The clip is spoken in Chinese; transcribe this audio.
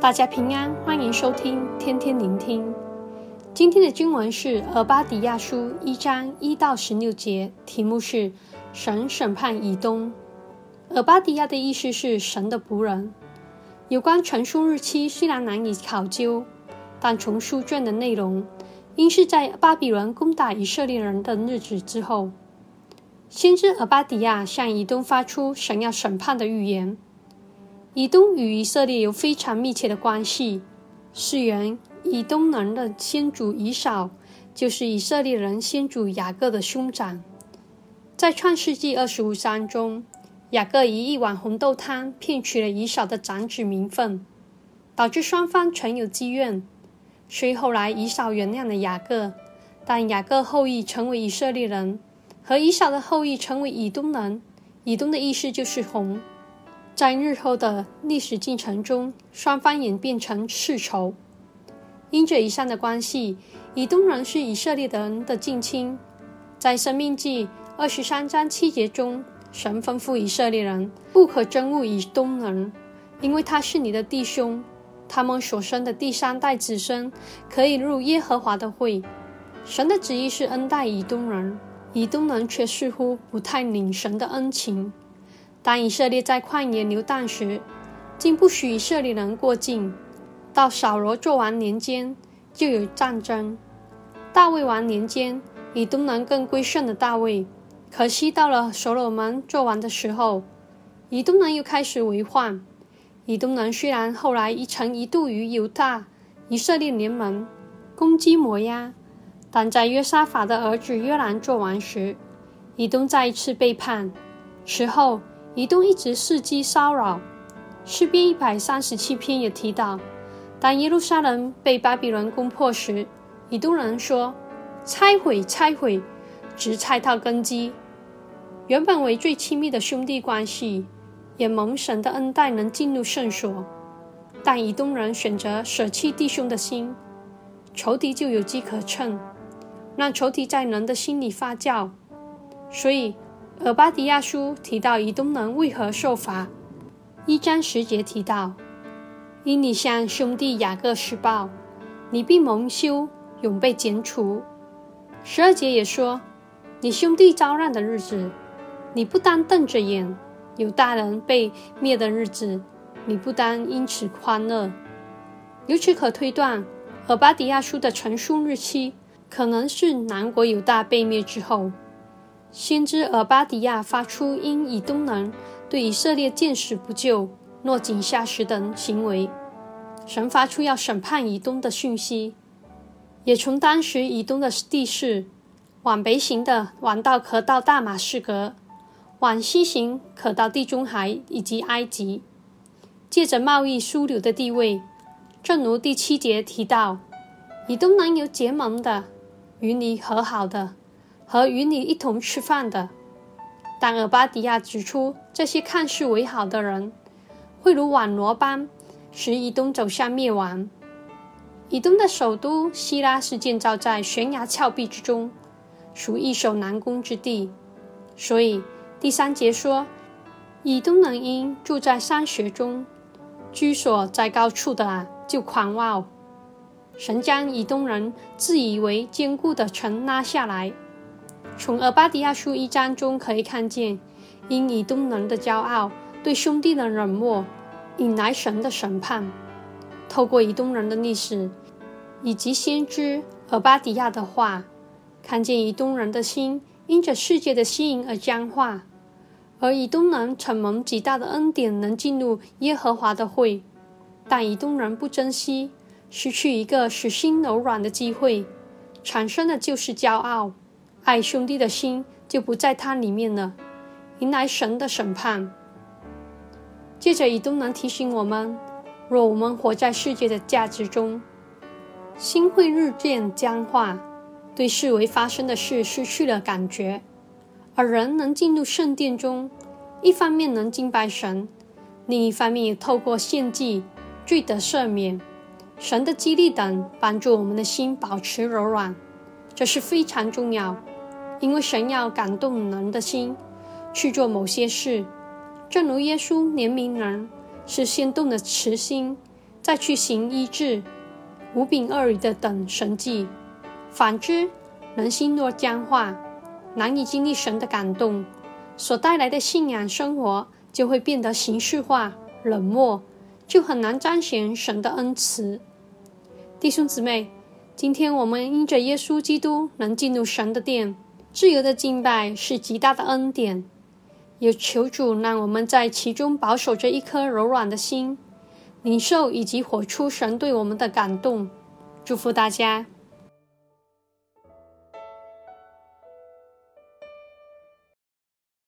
大家平安，欢迎收听天天聆听。今天的经文是《俄巴底亚书》一章一到十六节，题目是“神审判以东”。俄巴底亚的意思是神的仆人。有关成书日期虽然难以考究，但从书卷的内容，应是在巴比伦攻打以色列人的日子之后。先知俄巴底亚向以东发出神要审判的预言。以东与以色列有非常密切的关系。是缘以东人的先祖以扫，就是以色列人先祖雅各的兄长。在创世纪二十五章中，雅各以一碗红豆汤骗取了以扫的长子名分，导致双方存有积怨。虽后来以扫原谅了雅各，但雅各后裔成为以色列人，和以扫的后裔成为以东人。以东的意思就是红。在日后的历史进程中，双方演变成世仇。因着以上的关系，以东人是以色列人的近亲。在生命记二十三章七节中，神吩咐以色列人不可憎恶以东人，因为他是你的弟兄。他们所生的第三代子孙可以入耶和华的会。神的旨意是恩待以东人，以东人却似乎不太领神的恩情。当以色列在旷野流荡时，竟不许以色列人过境。到扫罗作王年间，就有战争。大卫王年间，以东人更归顺了大卫。可惜到了所罗门作王的时候，以东人又开始为患。以东人虽然后来一曾一度与犹大、以色列联盟，攻击摩押，但在约沙法的儿子约兰作王时，以东再一次背叛。此后，以东一直伺机骚扰。诗篇一百三十七篇也提到，当耶路撒冷被巴比伦攻破时，以东人说：“拆毁，拆毁，直拆到根基。”原本为最亲密的兄弟关系，也蒙神的恩待能进入圣所，但以东人选择舍弃弟兄的心，仇敌就有机可乘，让仇敌在人的心里发酵，所以。俄巴迪亚书提到以东人为何受罚，一章十节提到，因你向兄弟雅各施暴，你必蒙羞，永被剪除。十二节也说，你兄弟遭难的日子，你不当瞪着眼；犹大人被灭的日子，你不当因此欢乐。由此可推断，俄巴迪亚书的成书日期可能是南国犹大被灭之后。先知俄巴迪亚发出因以东南对以色列见死不救、落井下石等行为，神发出要审判以东的讯息，也从当时以东的地势往北行的王道可到大马士革，往西行可到地中海以及埃及，借着贸易枢纽的地位，正如第七节提到，以东南有结盟的，与你和好的。和与你一同吃饭的，但尔巴迪亚指出，这些看似为好的人，会如网罗般使以东走向灭亡。以东的首都希拉是建造在悬崖峭壁之中，属易守难攻之地。所以第三节说，以东人因住在山穴中，居所在高处的，就狂傲。神将以东人自以为坚固的城拉下来。从俄巴底亚书一章中可以看见，因以东人的骄傲，对兄弟的冷漠，引来神的审判。透过以东人的历史，以及先知俄巴底亚的话，看见以东人的心因着世界的吸引而僵化，而以东人承蒙极大的恩典，能进入耶和华的会，但以东人不珍惜，失去一个使心柔软的机会，产生的就是骄傲。爱兄弟的心就不在他里面了，迎来神的审判。接着，以东南提醒我们：若我们活在世界的价值中，心会日渐僵化，对视为发生的事失去了感觉；而人能进入圣殿中，一方面能敬拜神，另一方面也透过献祭罪得赦免、神的激励等，帮助我们的心保持柔软，这是非常重要。因为神要感动人的心，去做某些事，正如耶稣怜悯人，是先动的慈心，再去行医治、无饼二鱼的等神迹。反之，人心若僵化，难以经历神的感动，所带来的信仰生活就会变得形式化、冷漠，就很难彰显神的恩慈。弟兄姊妹，今天我们因着耶稣基督能进入神的殿，自由的敬拜是极大的恩典。有求主让我们在其中保守着一颗柔软的心，领受以及活出神对我们的感动。祝福大家。